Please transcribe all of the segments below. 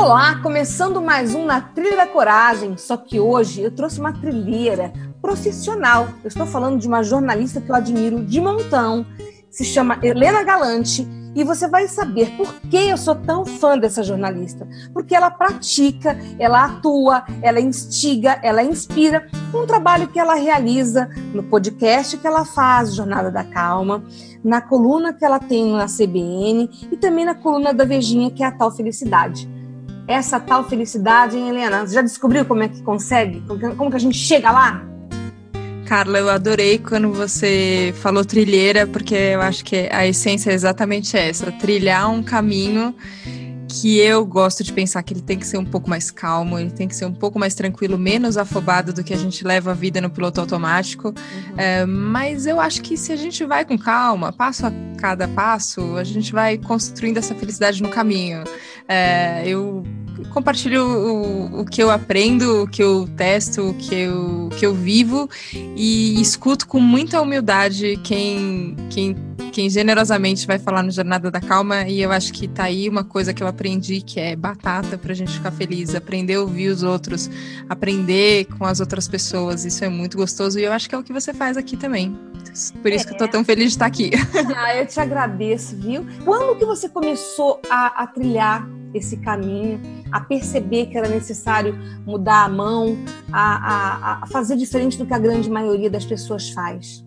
Olá, começando mais um na Trilha da Coragem, só que hoje eu trouxe uma trilheira profissional. Eu estou falando de uma jornalista que eu admiro de montão, se chama Helena Galante, e você vai saber por que eu sou tão fã dessa jornalista. Porque ela pratica, ela atua, ela instiga, ela inspira um trabalho que ela realiza no podcast que ela faz, Jornada da Calma, na coluna que ela tem na CBN e também na coluna da Vejinha, que é a Tal Felicidade essa tal felicidade, hein, Helena? Você já descobriu como é que consegue? Como que a gente chega lá? Carla, eu adorei quando você falou trilheira, porque eu acho que a essência é exatamente essa: trilhar um caminho que eu gosto de pensar que ele tem que ser um pouco mais calmo, ele tem que ser um pouco mais tranquilo, menos afobado do que a gente leva a vida no piloto automático. Uhum. É, mas eu acho que se a gente vai com calma, passo a cada passo, a gente vai construindo essa felicidade no caminho. É, eu compartilho o, o, que eu aprendo, o que eu testo, o que eu, o que eu vivo e escuto com muita humildade quem, quem, quem generosamente vai falar no Jornada da Calma. E eu acho que tá aí uma coisa que eu aprendi que é batata pra gente ficar feliz, aprender a ouvir os outros, aprender com as outras pessoas. Isso é muito gostoso e eu acho que é o que você faz aqui também. Por isso é. que eu tô tão feliz de estar aqui. Ah, eu te agradeço, viu? Quando que você começou a, a trilhar esse caminho, a perceber que era necessário mudar a mão, a, a, a fazer diferente do que a grande maioria das pessoas faz?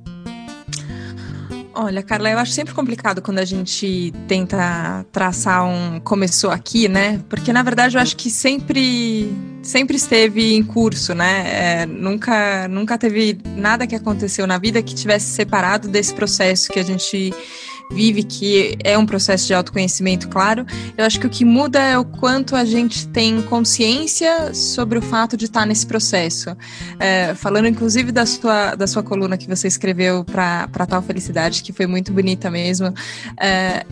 Olha, Carla, eu acho sempre complicado quando a gente tenta traçar um começou aqui, né? Porque na verdade eu acho que sempre sempre esteve em curso, né? É, nunca nunca teve nada que aconteceu na vida que tivesse separado desse processo que a gente vive, que é um processo de autoconhecimento, claro. Eu acho que o que muda é o quanto a gente tem consciência sobre o fato de estar nesse processo. É, falando inclusive da sua, da sua coluna que você escreveu para Tal Felicidade, que foi muito bonita mesmo. É,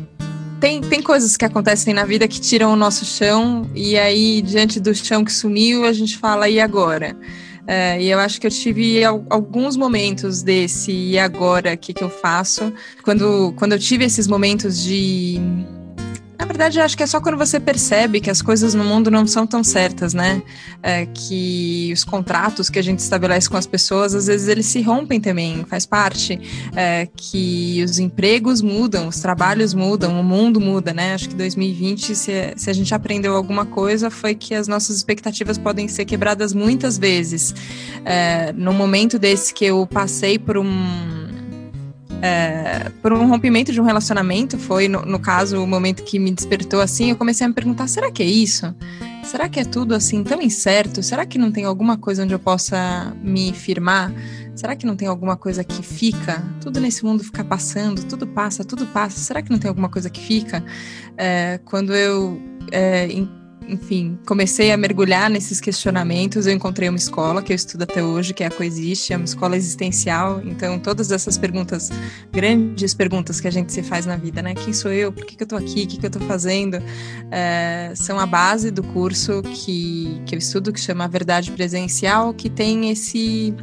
tem, tem coisas que acontecem na vida que tiram o nosso chão, e aí, diante do chão que sumiu, a gente fala, e agora? É, e eu acho que eu tive alguns momentos desse e agora, o que, que eu faço? Quando, quando eu tive esses momentos de na verdade, eu acho que é só quando você percebe que as coisas no mundo não são tão certas, né? É, que os contratos que a gente estabelece com as pessoas, às vezes eles se rompem também, faz parte. É, que os empregos mudam, os trabalhos mudam, o mundo muda, né? Acho que 2020, se, se a gente aprendeu alguma coisa, foi que as nossas expectativas podem ser quebradas muitas vezes. É, no momento desse que eu passei por um é, por um rompimento de um relacionamento, foi, no, no, caso, o momento que me despertou assim, eu comecei a me perguntar, será que é isso? Será que é tudo assim tão incerto? Será que não tem alguma coisa onde eu possa me firmar? Será que não tem alguma coisa que fica? Tudo nesse mundo fica passando, tudo passa, tudo passa. Será que não tem alguma coisa que fica? É, quando eu é, enfim, comecei a mergulhar nesses questionamentos. Eu encontrei uma escola que eu estudo até hoje, que é a Coexiste, é uma escola existencial. Então, todas essas perguntas, grandes perguntas que a gente se faz na vida, né? Quem sou eu? Por que, que eu tô aqui? O que, que eu tô fazendo? É, são a base do curso que, que eu estudo, que chama Verdade Presencial, que tem esse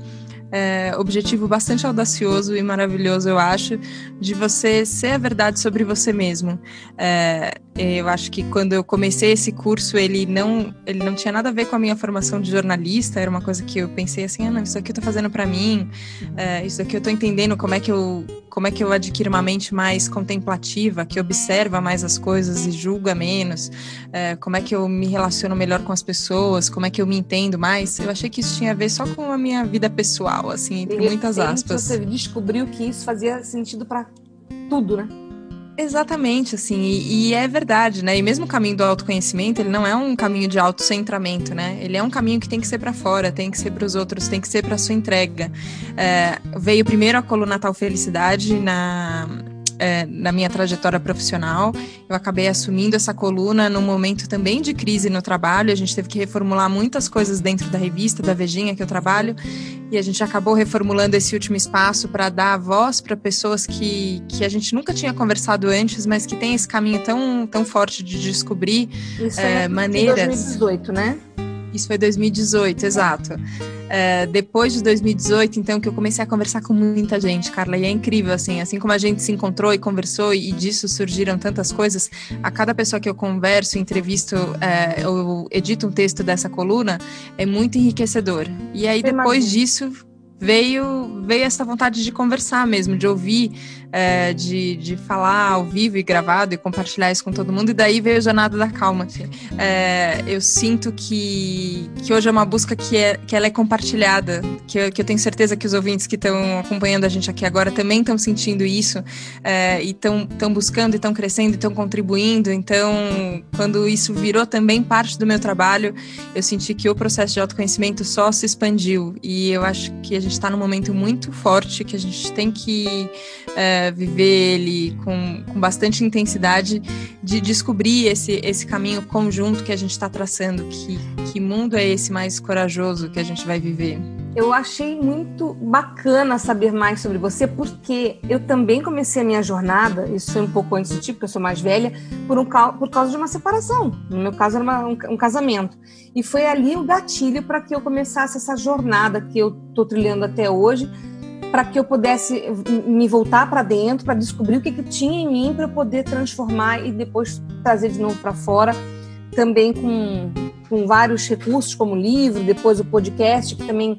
é, objetivo bastante audacioso e maravilhoso, eu acho, de você ser a verdade sobre você mesmo. É, eu acho que quando eu comecei esse curso, ele não, ele não tinha nada a ver com a minha formação de jornalista, era uma coisa que eu pensei assim, ah, não, isso aqui eu tô fazendo para mim, é, isso aqui eu tô entendendo como é que eu como é que eu adquiro uma mente mais contemplativa, que observa mais as coisas e julga menos, é, como é que eu me relaciono melhor com as pessoas, como é que eu me entendo mais. Eu achei que isso tinha a ver só com a minha vida pessoal, assim, entre muitas aspas. Você descobriu que isso fazia sentido para tudo, né? Exatamente, assim, e, e, é verdade, né? E mesmo o caminho do autoconhecimento, ele não é um caminho de autocentramento, né? Ele é um caminho que tem que ser para fora, tem que ser para os outros, tem que ser para sua entrega. É, veio primeiro a coluna Tal Felicidade na, é, na minha trajetória profissional. Eu acabei assumindo essa coluna num momento também de crise no trabalho. A gente teve que reformular muitas coisas dentro da revista, da Vejinha que eu trabalho, e a gente acabou reformulando esse último espaço para dar voz para pessoas que, que a gente nunca tinha conversado antes, mas que tem esse caminho tão, tão forte de descobrir Isso é, é maneiras. 2018, né? Isso foi 2018, exato. É, depois de 2018, então, que eu comecei a conversar com muita gente, Carla, e é incrível, assim, assim como a gente se encontrou e conversou, e disso surgiram tantas coisas, a cada pessoa que eu converso, entrevisto, é, eu edito um texto dessa coluna, é muito enriquecedor. E aí, depois disso, veio veio essa vontade de conversar mesmo, de ouvir, é, de, de falar ao vivo e gravado e compartilhar isso com todo mundo. E daí veio a Jornada da Calma. É, eu sinto que, que hoje é uma busca que, é, que ela é compartilhada, que eu, que eu tenho certeza que os ouvintes que estão acompanhando a gente aqui agora também estão sentindo isso é, e estão buscando e estão crescendo e estão contribuindo. Então, quando isso virou também parte do meu trabalho, eu senti que o processo de autoconhecimento só se expandiu. E eu acho que a gente está num momento muito forte que a gente tem que é, viver ele com, com bastante intensidade de descobrir esse, esse caminho conjunto que a gente está traçando. Que, que mundo é esse mais corajoso que a gente vai viver? Eu achei muito bacana saber mais sobre você, porque eu também comecei a minha jornada, isso foi um pouco antes de ti, porque eu sou mais velha, por, um, por causa de uma separação. No meu caso, era uma, um, um casamento. E foi ali o gatilho para que eu começasse essa jornada que eu estou trilhando até hoje, para que eu pudesse me voltar para dentro, para descobrir o que, que tinha em mim, para eu poder transformar e depois trazer de novo para fora, também com, com vários recursos, como livro, depois o podcast, que também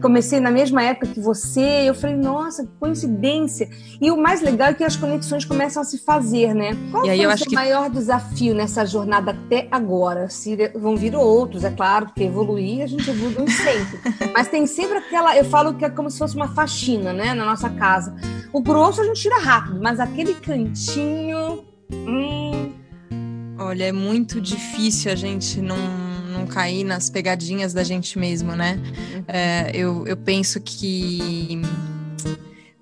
comecei na mesma época que você, eu falei, nossa, que coincidência. E o mais legal é que as conexões começam a se fazer, né? Qual e aí foi o seu que... maior desafio nessa jornada até agora? Se vão vir outros, é claro, porque evoluir a gente evolui sempre. Mas tem sempre aquela, eu falo que é como se fosse uma faxina, né, na nossa casa. O grosso a gente tira rápido, mas aquele cantinho, hum... Olha, é muito difícil a gente não não cair nas pegadinhas da gente mesmo, né? É, eu, eu penso que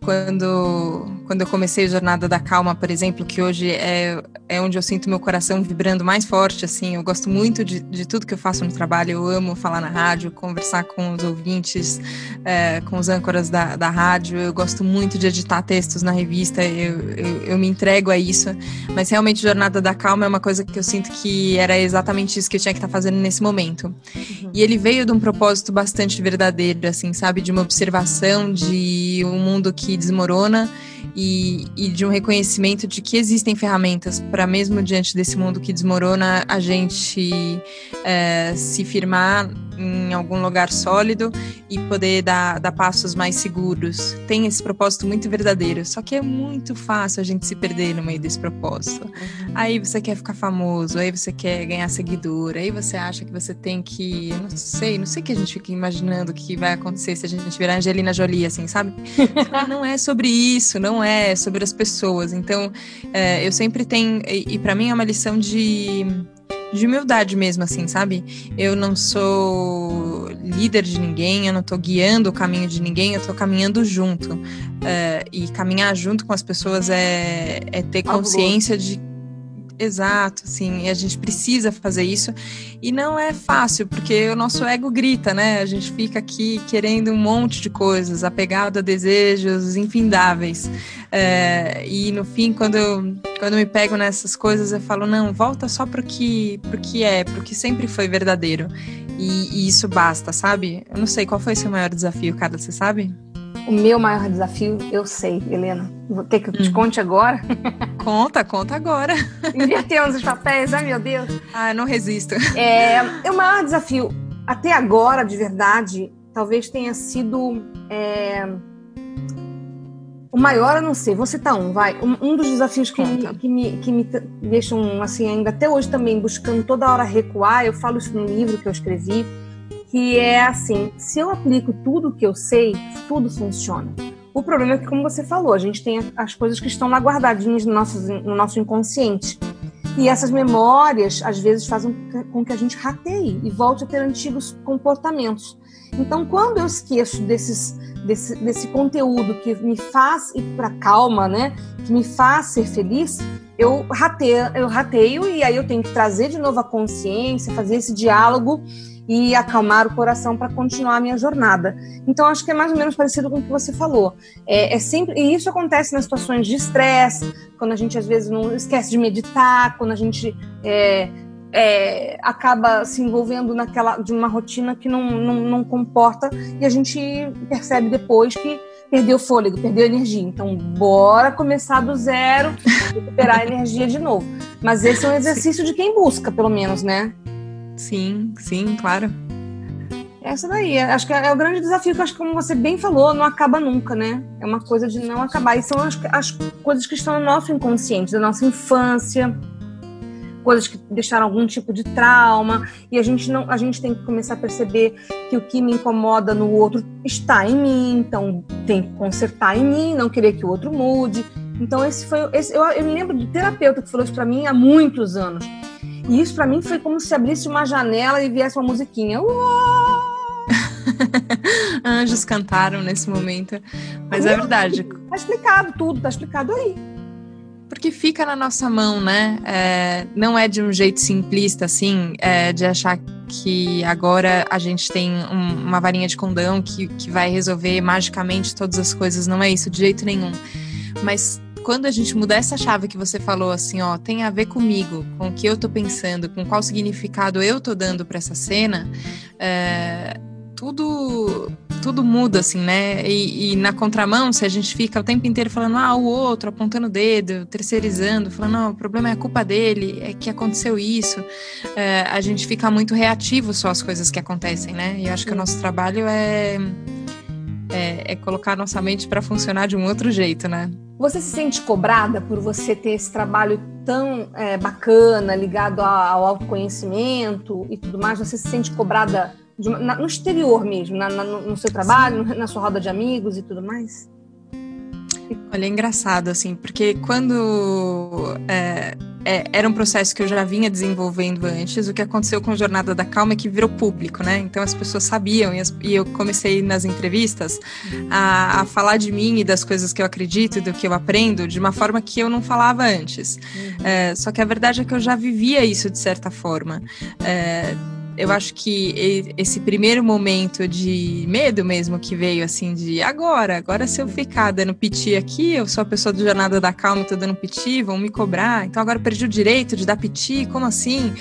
quando, quando eu comecei a Jornada da Calma, por exemplo, que hoje é, é onde eu sinto meu coração vibrando mais forte, assim, eu gosto muito de, de tudo que eu faço no trabalho, eu amo falar na rádio, conversar com os ouvintes, é, com os âncoras da, da rádio, eu gosto muito de editar textos na revista, eu, eu, eu, me entrego a isso, mas realmente Jornada da Calma é uma coisa que eu sinto que era exatamente isso que eu tinha que estar fazendo nesse momento. Uhum. E ele veio de um propósito bastante verdadeiro, assim, sabe, de uma observação de um mundo que desmorona e, e, de um reconhecimento de que existem ferramentas para, mesmo diante desse mundo que desmorona, a gente é, se firmar em algum lugar sólido e poder dar, dar passos mais seguros. Tem esse propósito muito verdadeiro, só que é muito fácil a gente se perder no meio desse propósito. Aí você quer ficar famoso, aí você quer ganhar seguidor, aí você acha que você tem que, não sei, não sei que a gente fica imaginando que vai acontecer se a gente virar Angelina Jolie, assim, sabe? não é sobre isso, não é, é sobre as pessoas. Então, é, eu sempre tenho, e, e para mim é uma lição de de humildade mesmo, assim, sabe? Eu não sou líder de ninguém, eu não tô guiando o caminho de ninguém, eu tô caminhando junto. É, e caminhar junto com as pessoas é, é ter consciência de Exato, sim, e a gente precisa fazer isso. E não é fácil, porque o nosso ego grita, né? A gente fica aqui querendo um monte de coisas, apegado a desejos infindáveis. É, e no fim, quando eu, quando eu me pego nessas coisas, eu falo: não, volta só pro que, pro que é, pro que sempre foi verdadeiro. E, e isso basta, sabe? Eu não sei, qual foi seu maior desafio, cara? Você sabe? O meu maior desafio, eu sei, Helena. Vou ter que eu te hum. conte agora? Conta, conta agora. Invertemos os papéis, ai meu Deus. Ah, não resisto. É, o maior desafio, até agora, de verdade, talvez tenha sido. É, o maior, eu não sei, vou citar um, vai. Um, um dos desafios que me, que me, que, me, deixam, assim, ainda até hoje também, buscando toda hora recuar, eu falo isso no livro que eu escrevi que é assim: se eu aplico tudo que eu sei, tudo funciona. O problema é que, como você falou, a gente tem as coisas que estão lá guardadinhas no nosso, no nosso inconsciente. E essas memórias, às vezes, fazem com que a gente rateie e volte a ter antigos comportamentos. Então, quando eu esqueço desses, desse, desse conteúdo que me faz ir para calma, né? Que me faz ser feliz, eu rateio, eu rateio e aí eu tenho que trazer de novo a consciência, fazer esse diálogo e acalmar o coração para continuar a minha jornada. Então, acho que é mais ou menos parecido com o que você falou. É, é sempre e isso acontece nas situações de estresse, quando a gente às vezes não esquece de meditar, quando a gente é, é, acaba se envolvendo naquela de uma rotina que não, não, não comporta e a gente percebe depois que perdeu fôlego, perdeu energia. Então, bora começar do zero, recuperar a energia de novo. Mas esse é um exercício de quem busca, pelo menos, né? Sim, sim, claro. Essa daí, acho que é o grande desafio que acho que, como você bem falou, não acaba nunca, né? É uma coisa de não acabar. E são as, as coisas que estão no nosso inconsciente, da nossa infância, coisas que deixaram algum tipo de trauma e a gente não a gente tem que começar a perceber que o que me incomoda no outro está em mim então tem que consertar em mim não querer que o outro mude então esse foi esse, eu, eu me lembro de terapeuta que falou isso para mim há muitos anos e isso para mim foi como se abrisse uma janela e viesse uma musiquinha. Anjos cantaram nesse momento. Mas é verdade. Tá explicado tudo, tá explicado aí. Porque fica na nossa mão, né? É, não é de um jeito simplista, assim, é, de achar que agora a gente tem um, uma varinha de condão que, que vai resolver magicamente todas as coisas. Não é isso, de jeito nenhum. Mas quando a gente mudar essa chave que você falou, assim, ó, tem a ver comigo, com o que eu tô pensando, com qual significado eu tô dando para essa cena, é, tudo tudo muda, assim, né? E, e, na contramão, se a gente fica o tempo inteiro falando, ah, o outro, apontando o dedo, terceirizando, falando, não, o problema é a culpa dele, é que aconteceu isso, é, a gente fica muito reativo só às coisas que acontecem, né? E eu acho que o nosso trabalho é, é, é colocar a nossa mente para funcionar de um outro jeito, né? Você se sente cobrada por você ter esse trabalho tão é, bacana, ligado ao autoconhecimento e tudo mais? Você se sente cobrada uma, na, no exterior mesmo, na, na, no seu trabalho, Sim. na sua roda de amigos e tudo mais? Olha, é engraçado, assim, porque quando é, é, era um processo que eu já vinha desenvolvendo antes, o que aconteceu com a Jornada da Calma é que virou público, né? Então as pessoas sabiam e, as, e eu comecei nas entrevistas a, a, falar de mim e das coisas que eu acredito e do que eu aprendo de uma forma que eu não falava antes. Uhum. É, só que a verdade é que eu já vivia isso de certa forma. É, eu acho que esse primeiro momento de medo mesmo que veio assim de agora, agora se eu ficar dando piti aqui, eu sou a pessoa do Jornada da Calma e tô dando piti, vão me cobrar, então agora perdi o direito de dar piti, como assim?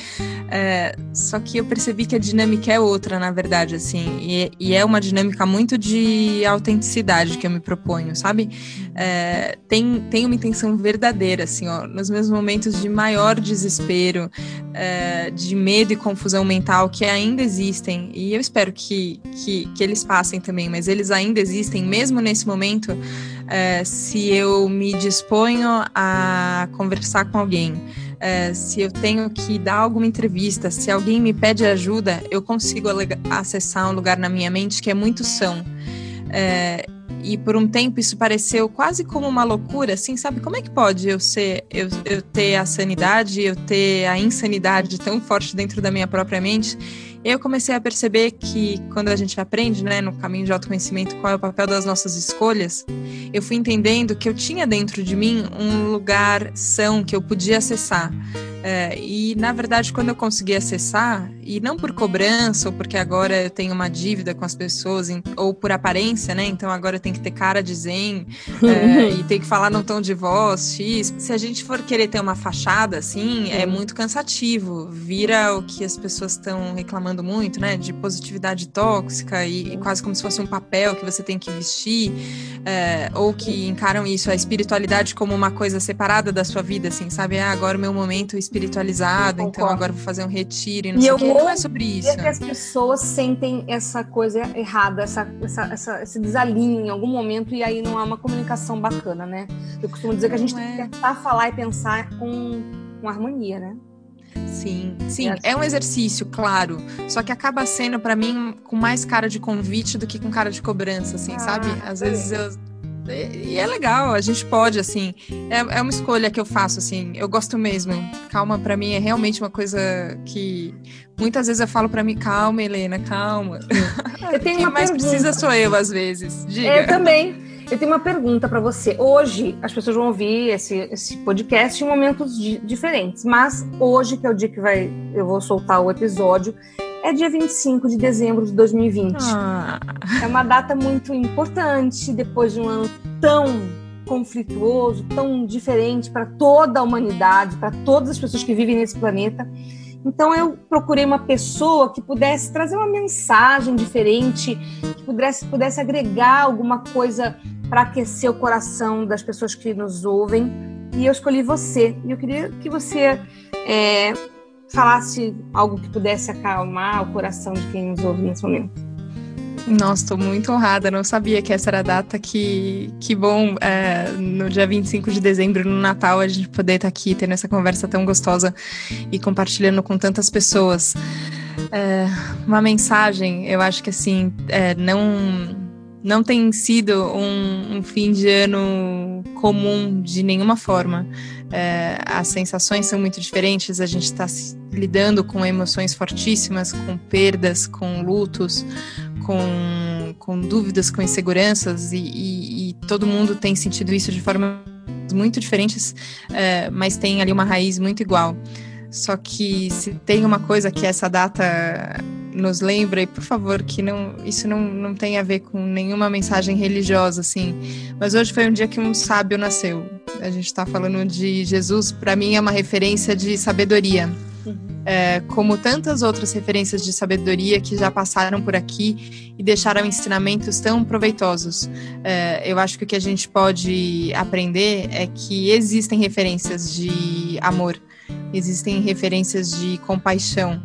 É, só que eu percebi que a dinâmica é outra, na verdade, assim, e, e é uma dinâmica muito de autenticidade que eu me proponho, sabe? É, tem, tem uma intenção verdadeira, assim, ó, nos meus momentos de maior desespero, é, de medo e confusão mental que ainda existem, e eu espero que, que, que eles passem também, mas eles ainda existem, mesmo nesse momento, é, se eu me disponho a conversar com alguém. É, se eu tenho que dar alguma entrevista, se alguém me pede ajuda, eu consigo acessar um lugar na minha mente que é muito são. É, e por um tempo isso pareceu quase como uma loucura, assim, sabe? Como é que pode eu ser, eu, eu ter a sanidade, eu ter a insanidade tão forte dentro da minha própria mente? eu comecei a perceber que quando a gente aprende, né, no caminho de autoconhecimento, qual é o papel das nossas escolhas, eu fui entendendo que eu tinha dentro de mim um lugar são que eu podia acessar. É, e na verdade, quando eu consegui acessar, e não por cobrança, ou porque agora eu tenho uma dívida com as pessoas, ou por aparência, né? Então agora eu tenho que ter cara de zen é, e tem que falar num tom de voz X. Se a gente for querer ter uma fachada assim, é muito cansativo. Vira o que as pessoas estão reclamando muito, né? De positividade tóxica e, e, quase como se fosse um papel que você tem que vestir, é, ou que encaram isso, a espiritualidade como uma coisa separada da sua vida, assim, sabe? Ah, agora o meu momento espiritual espiritualizado, então agora vou fazer um retiro e não e sei o que. Não é sobre isso. que as pessoas sentem essa coisa errada, essa, essa, essa, esse desalinho em algum momento e aí não há uma comunicação bacana, né? Eu costumo dizer que a gente é. tem que é. tentar falar e pensar com, com harmonia, né? Sim, sim, é um exercício, claro. Só que acaba sendo para mim com mais cara de convite do que com cara de cobrança, assim, ah, sabe? Às vezes eu e é legal, a gente pode, assim, é, é uma escolha que eu faço, assim, eu gosto mesmo. Calma, para mim, é realmente uma coisa que muitas vezes eu falo para mim, calma, Helena, calma. Eu tenho Quem uma mais pergunta. precisa sou eu, às vezes. Diga. Eu também. Eu tenho uma pergunta para você. Hoje, as pessoas vão ouvir esse, esse podcast em momentos di- diferentes, mas hoje, que é o dia que vai, eu vou soltar o episódio, é dia 25 de dezembro de 2020. Ah, É uma data muito importante, depois de um ano tão conflituoso, tão diferente para toda a humanidade, para todas as pessoas que vivem nesse planeta. Então eu procurei uma pessoa que pudesse trazer uma mensagem diferente, que pudesse, pudesse agregar alguma coisa para aquecer o coração das pessoas que nos ouvem. E eu escolhi você. E eu queria que você é, falasse algo que pudesse acalmar o coração de quem nos ouve nesse momento. Nossa, estou muito honrada, não sabia que essa era a data. Que, que bom, é, no dia 25 de dezembro, no Natal, a gente poder estar aqui tendo essa conversa tão gostosa e compartilhando com tantas pessoas. É, uma mensagem, eu acho que assim, é, não, não tem sido um, um fim de ano comum de nenhuma forma. É, as sensações são muito diferentes, a gente está lidando com emoções fortíssimas, com perdas, com lutos, com, com dúvidas, com inseguranças, e, e, e todo mundo tem sentido isso de formas muito diferentes, é, mas tem ali uma raiz muito igual. Só que se tem uma coisa que essa data nos lembra, e por favor, que não, isso não, não tem a ver com nenhuma mensagem religiosa, assim. Mas hoje foi um dia que um sábio nasceu. A gente está falando de Jesus, para mim é uma referência de sabedoria. É, como tantas outras referências de sabedoria que já passaram por aqui e deixaram ensinamentos tão proveitosos. É, eu acho que o que a gente pode aprender é que existem referências de amor, existem referências de compaixão,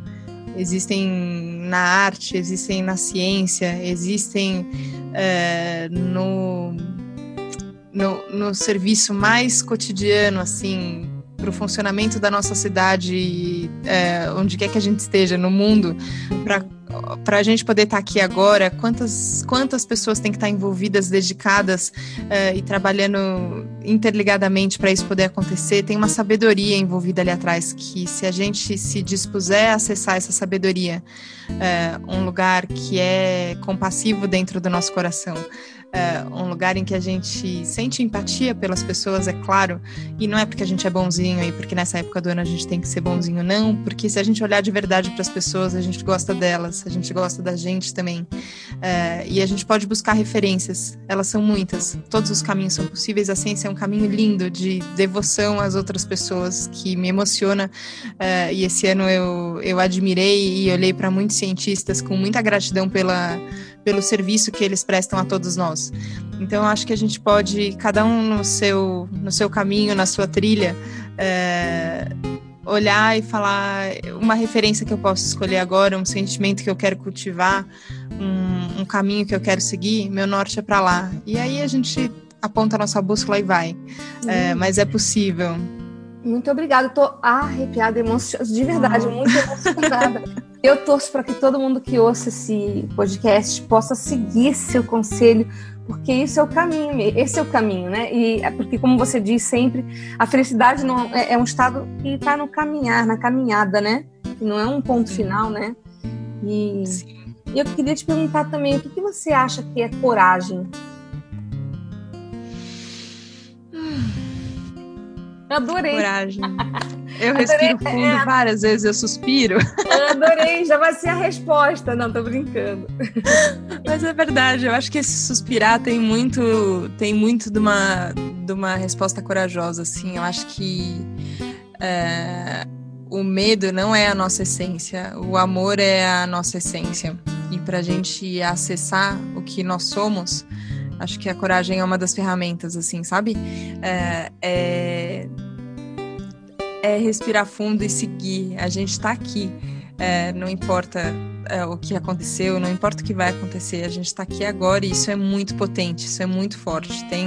existem na arte, existem na ciência, existem é, no, no, no serviço mais cotidiano, assim, para o funcionamento da nossa cidade, é, onde quer que a gente esteja no mundo, para a gente poder estar aqui agora, quantas, quantas pessoas têm que estar envolvidas, dedicadas é, e trabalhando interligadamente para isso poder acontecer? Tem uma sabedoria envolvida ali atrás, que se a gente se dispuser a acessar essa sabedoria, é, um lugar que é compassivo dentro do nosso coração, é, um lugar em que a gente sente empatia pelas pessoas, é claro, e não é porque a gente é bonzinho e porque nessa época do ano a gente tem que ser bonzinho, não, porque se a gente olhar de verdade para as pessoas, a gente gosta delas, a gente gosta da gente também, é, e a gente pode buscar referências, elas são muitas, todos os caminhos são possíveis, a ciência é um caminho lindo de devoção às outras pessoas que me emociona, é, e esse ano eu, eu admirei e olhei para muitos cientistas com muita gratidão pela pelo serviço que eles prestam a todos nós. Então, acho que a gente pode, cada um no seu, no seu caminho, na sua trilha, é, olhar e falar uma referência que eu posso escolher agora, um sentimento que eu quero cultivar, um, um caminho que eu quero seguir, meu norte é para lá. E aí a gente aponta a nossa bússola e vai. É, mas é possível. Muito obrigada, estou arrepiada, emocionada, de verdade, muito emocionada. Eu torço para que todo mundo que ouça esse podcast possa seguir seu conselho, porque isso é o caminho, esse é o caminho, né? E é porque, como você diz sempre, a felicidade não é, é um estado que está no caminhar, na caminhada, né? Que não é um ponto final, né? E, e eu queria te perguntar também, o que, que você acha que é coragem? Eu adorei. Coragem. Eu respiro fundo é. várias vezes, eu suspiro. Eu adorei, já vai ser a resposta. Não, tô brincando. Mas é verdade, eu acho que esse suspirar tem muito, tem muito de uma, de uma resposta corajosa, assim. Eu acho que é, o medo não é a nossa essência, o amor é a nossa essência. E pra gente acessar o que nós somos, acho que a coragem é uma das ferramentas, assim, sabe? É, é, é respirar fundo e seguir. A gente está aqui, é, não importa é, o que aconteceu, não importa o que vai acontecer, a gente está aqui agora e isso é muito potente, isso é muito forte. Tem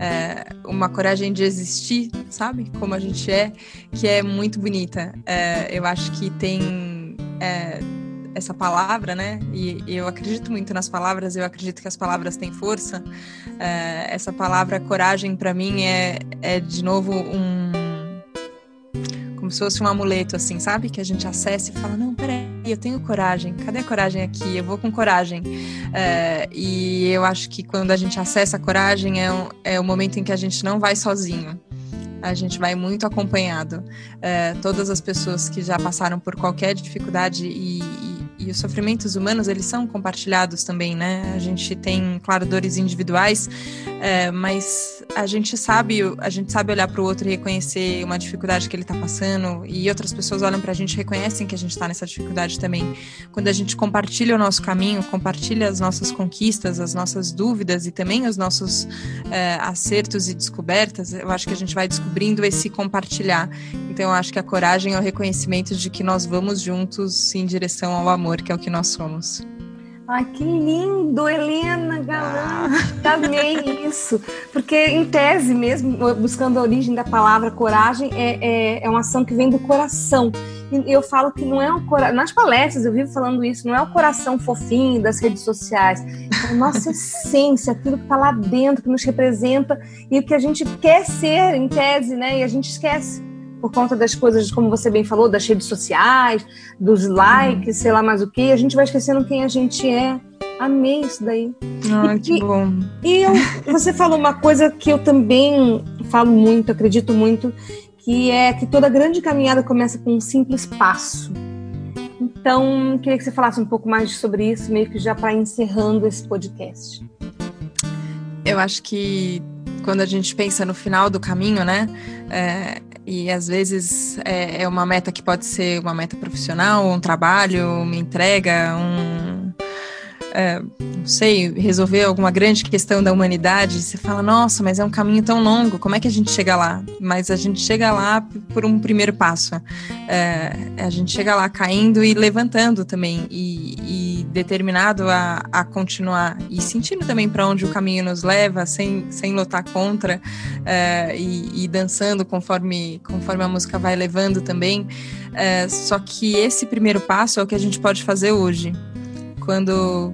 é, uma coragem de existir, sabe? Como a gente é, que é muito bonita. É, eu acho que tem essa palavra, né? E, eu acredito muito nas palavras, eu acredito que as palavras têm força. É, essa palavra coragem, para mim, é, é de novo um. Como se fosse um amuleto, assim, sabe? Que a gente acessa e fala: não, peraí, eu tenho coragem, cadê a coragem aqui? Eu vou com coragem. É, e eu acho que quando a gente acessa a coragem é, um, é o momento em que a gente não vai sozinho a gente vai muito acompanhado. É, todas as pessoas que já passaram por qualquer dificuldade e, e os sofrimentos humanos eles são compartilhados também, né? A gente tem, claro, dores individuais, é, mas a gente sabe, a gente sabe olhar para o outro e reconhecer uma dificuldade que ele está passando e outras pessoas olham para a gente e reconhecem que a gente está nessa dificuldade também. Quando a gente compartilha o nosso caminho, compartilha as nossas conquistas, as nossas dúvidas e também os nossos é, acertos e descobertas, eu acho que a gente vai descobrindo esse compartilhar. Então, eu acho que a coragem é o reconhecimento de que nós vamos juntos em direção ao amor amor, que é o que nós somos. Ai, que lindo, Helena. Ah. Amei isso. Porque, em tese mesmo, buscando a origem da palavra coragem, é, é, é uma ação que vem do coração. E eu falo que não é o coração. Nas palestras eu vivo falando isso, não é o coração fofinho das redes sociais. É a nossa essência, aquilo que está lá dentro, que nos representa e o que a gente quer ser, em tese, né? E a gente esquece por conta das coisas, como você bem falou, das redes sociais, dos likes, sei lá mais o que, a gente vai esquecendo quem a gente é. Amei isso daí. Ai, e, que bom. E eu, você falou uma coisa que eu também falo muito, acredito muito, que é que toda grande caminhada começa com um simples passo. Então, queria que você falasse um pouco mais sobre isso, meio que já para encerrando esse podcast. Eu acho que quando a gente pensa no final do caminho, né? É, e às vezes é, é, uma meta que pode ser uma meta profissional, um trabalho, uma entrega, um. É, não sei, resolver alguma grande questão da humanidade. Você fala, nossa, mas é um caminho tão longo, como é que a gente chega lá? Mas a gente chega lá por um primeiro passo. É, a gente chega lá caindo e levantando também. E, e determinado a, a continuar e sentindo também para onde o caminho nos leva, sem, sem lutar contra uh, e, e, dançando conforme, conforme a música vai levando também. Uh, só que esse primeiro passo é o que a gente pode fazer hoje. Quando,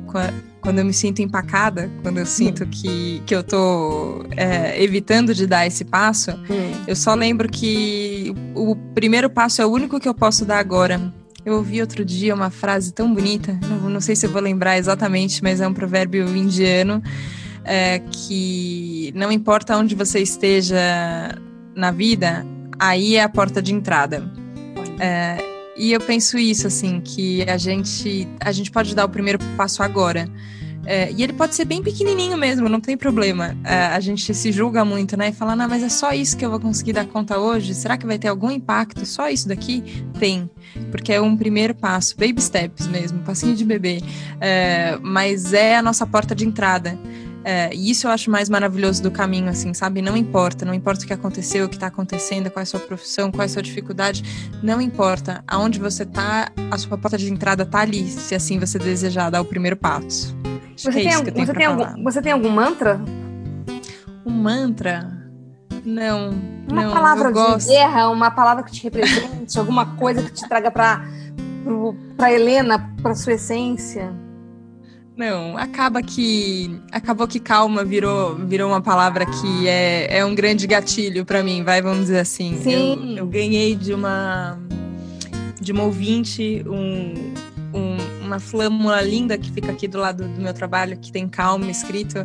quando eu me sinto empacada, quando eu sinto que, que eu tô é, evitando de dar esse passo, hum. eu só lembro que o primeiro passo é o único que eu posso dar agora. Eu ouvi outro dia uma frase tão bonita, não, não sei se eu vou lembrar exatamente, mas é um provérbio indiano é, que não importa onde você esteja na vida, aí é a porta de entrada. É, e eu penso isso, assim, que a gente, a gente pode dar o primeiro passo agora. É, e ele pode ser bem pequenininho mesmo, não tem problema. É, a gente se julga muito, né? E fala, não, mas é só isso que eu vou conseguir dar conta hoje? Será que vai ter algum impacto? Só isso daqui? Tem. Porque é um primeiro passo, baby steps mesmo, passinho de bebê. É, mas é a nossa porta de entrada. É, e isso eu acho mais maravilhoso do caminho, assim, sabe? Não importa, não importa o que aconteceu, o que está acontecendo, qual é a sua profissão, qual é a sua dificuldade, não importa. Aonde você está, a sua porta de entrada está ali, se assim você desejar dar o primeiro passo. Você, é tem, você, tem algum, você tem algum mantra? Um mantra? Não. Uma não, palavra de gosto. guerra, uma palavra que te represente, alguma coisa que te traga para para Helena, para sua essência. Não, acaba que acabou que calma virou virou uma palavra que é, é um grande gatilho para mim, vai, vamos dizer assim. Sim. Eu, eu ganhei de uma de uma ouvinte um, um, uma flâmula linda que fica aqui do lado do meu trabalho, que tem calma escrito.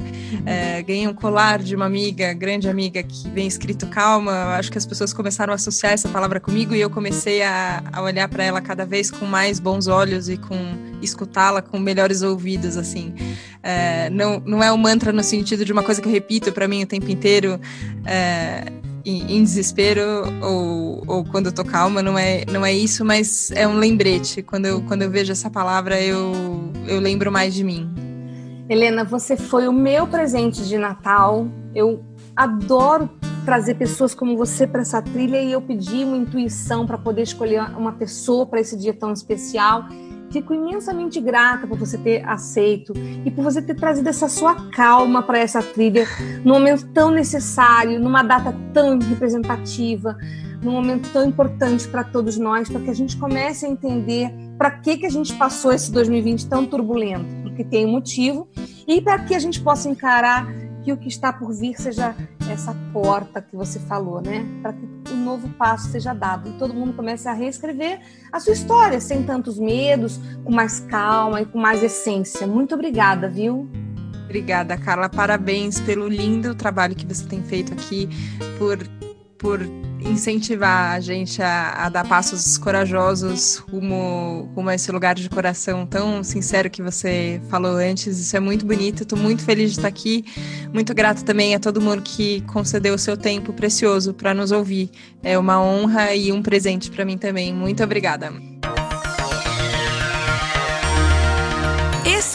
É, ganhei um colar de uma amiga, grande amiga, que vem escrito calma. Acho que as pessoas começaram a associar essa palavra comigo e eu comecei a, a olhar para ela cada vez com mais bons olhos e com escutá-la com melhores ouvidos, assim. É, não, não é um mantra no sentido de uma coisa que eu repito para mim o tempo inteiro. É, em, em desespero ou, ou quando eu tô calma, não é, não é isso, mas é um lembrete. Quando eu, quando eu vejo essa palavra, eu, eu lembro mais de mim. Helena, você foi o meu presente de Natal. Eu adoro trazer pessoas como você para essa trilha e eu pedi uma intuição para poder escolher uma pessoa para esse dia tão especial. Fico imensamente grata por você ter aceito e por você ter trazido essa sua calma para essa trilha num momento tão necessário, numa data tão representativa, num momento tão importante para todos nós, para que a gente comece a entender para que, que a gente passou esse 2020 tão turbulento, porque tem um motivo, e para que a gente possa encarar que o que está por vir seja essa porta que você falou, né? Para que um novo passo seja dado e todo mundo comece a reescrever a sua história sem tantos medos, com mais calma e com mais essência. Muito obrigada, viu? Obrigada, Carla. Parabéns pelo lindo trabalho que você tem feito aqui, por, por incentivar a gente a, a, dar passos corajosos rumo, rumo a esse lugar de coração tão sincero que você falou antes. Isso é muito bonito. Estou muito feliz de estar aqui. Muito grata também a todo mundo que concedeu o seu tempo precioso para nos ouvir. É uma honra e um presente para mim também. Muito obrigada.